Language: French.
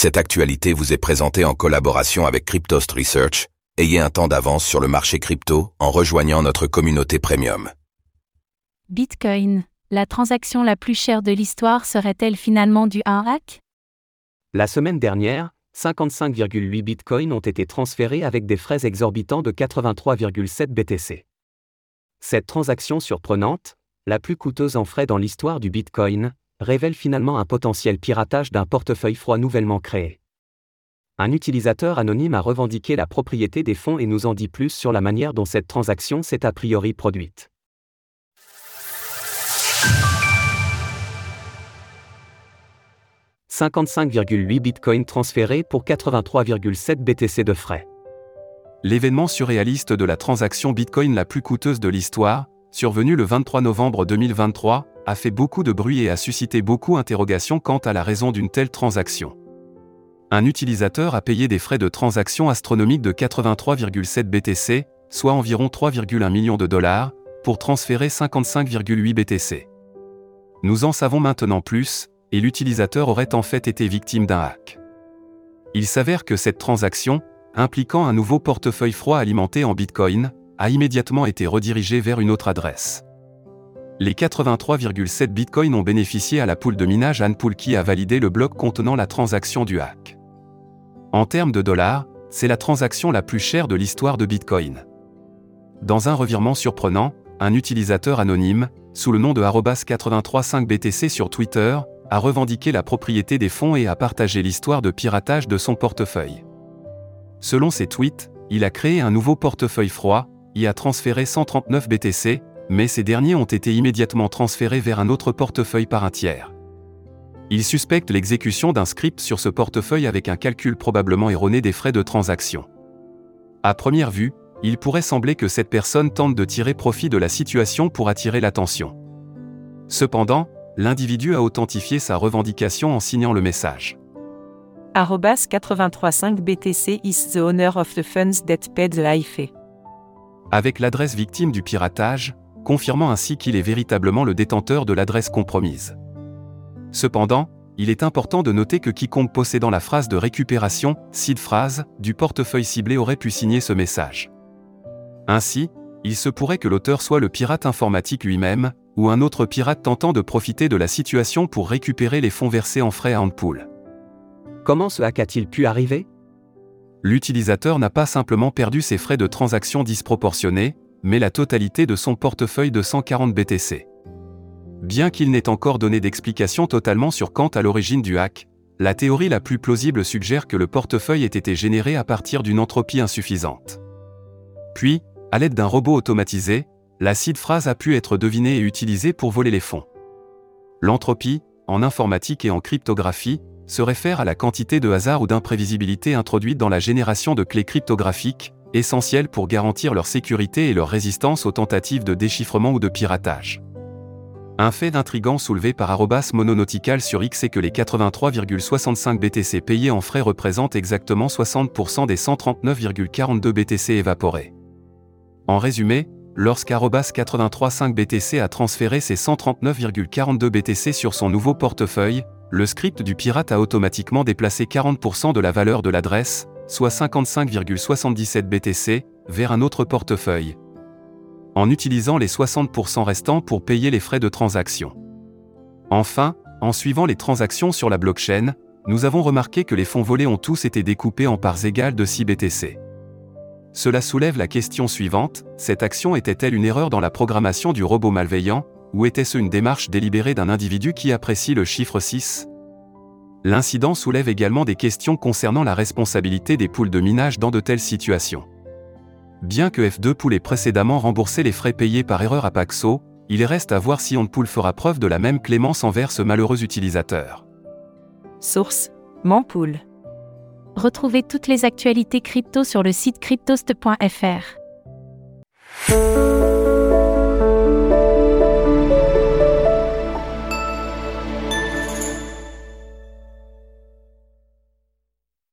Cette actualité vous est présentée en collaboration avec Cryptost Research. Ayez un temps d'avance sur le marché crypto en rejoignant notre communauté premium. Bitcoin, la transaction la plus chère de l'histoire serait-elle finalement due à un hack? La semaine dernière, 55,8 bitcoins ont été transférés avec des frais exorbitants de 83,7 BTC. Cette transaction surprenante, la plus coûteuse en frais dans l'histoire du bitcoin, révèle finalement un potentiel piratage d'un portefeuille froid nouvellement créé. Un utilisateur anonyme a revendiqué la propriété des fonds et nous en dit plus sur la manière dont cette transaction s'est a priori produite. « 55,8 bitcoins transférés pour 83,7 BTC de frais. L'événement surréaliste de la transaction Bitcoin la plus coûteuse de l'histoire, survenu le 23 novembre 2023, a fait beaucoup de bruit et a suscité beaucoup d'interrogations quant à la raison d'une telle transaction. Un utilisateur a payé des frais de transaction astronomiques de 83,7 BTC, soit environ 3,1 millions de dollars, pour transférer 55,8 BTC. Nous en savons maintenant plus, et l'utilisateur aurait en fait été victime d'un hack. Il s'avère que cette transaction, impliquant un nouveau portefeuille froid alimenté en Bitcoin, a immédiatement été redirigée vers une autre adresse. Les 83,7 bitcoins ont bénéficié à la poule de minage Anpool qui a validé le bloc contenant la transaction du hack. En termes de dollars, c'est la transaction la plus chère de l'histoire de Bitcoin. Dans un revirement surprenant, un utilisateur anonyme, sous le nom de 835BTC sur Twitter, a revendiqué la propriété des fonds et a partagé l'histoire de piratage de son portefeuille. Selon ses tweets, il a créé un nouveau portefeuille froid, y a transféré 139 BTC, mais ces derniers ont été immédiatement transférés vers un autre portefeuille par un tiers. Il suspecte l'exécution d'un script sur ce portefeuille avec un calcul probablement erroné des frais de transaction. À première vue, il pourrait sembler que cette personne tente de tirer profit de la situation pour attirer l'attention. Cependant, l'individu a authentifié sa revendication en signant le message. 835 BTC is the owner of the funds that paid the life. Avec l'adresse victime du piratage, confirmant ainsi qu'il est véritablement le détenteur de l'adresse compromise. Cependant, il est important de noter que quiconque possédant la phrase de récupération, seed phrase, du portefeuille ciblé aurait pu signer ce message. Ainsi, il se pourrait que l'auteur soit le pirate informatique lui-même, ou un autre pirate tentant de profiter de la situation pour récupérer les fonds versés en frais à Handpool. Comment ce hack a-t-il pu arriver? L'utilisateur n'a pas simplement perdu ses frais de transaction disproportionnés, mais la totalité de son portefeuille de 140 BTC. Bien qu'il n'ait encore donné d'explication totalement sur quant à l'origine du hack, la théorie la plus plausible suggère que le portefeuille ait été généré à partir d'une entropie insuffisante. Puis, à l'aide d'un robot automatisé, l'acide phrase a pu être devinée et utilisée pour voler les fonds. L'entropie, en informatique et en cryptographie, se réfère à la quantité de hasard ou d'imprévisibilité introduite dans la génération de clés cryptographiques, essentielles pour garantir leur sécurité et leur résistance aux tentatives de déchiffrement ou de piratage. Un fait intrigant soulevé par Arrobas Mononautical sur X est que les 83,65 BTC payés en frais représentent exactement 60% des 139,42 BTC évaporés. En résumé, lorsqu'Arrobas 835 BTC a transféré ses 139,42 BTC sur son nouveau portefeuille, le script du pirate a automatiquement déplacé 40% de la valeur de l'adresse, soit 55,77 BTC, vers un autre portefeuille. En utilisant les 60% restants pour payer les frais de transaction. Enfin, en suivant les transactions sur la blockchain, nous avons remarqué que les fonds volés ont tous été découpés en parts égales de 6 BTC. Cela soulève la question suivante, cette action était-elle une erreur dans la programmation du robot malveillant, ou était-ce une démarche délibérée d'un individu qui apprécie le chiffre 6 L'incident soulève également des questions concernant la responsabilité des poules de minage dans de telles situations. Bien que F2 Pool ait précédemment remboursé les frais payés par erreur à Paxo, il reste à voir si OnPool fera preuve de la même clémence envers ce malheureux utilisateur. Source Mempool. Retrouvez toutes les actualités crypto sur le site cryptost.fr.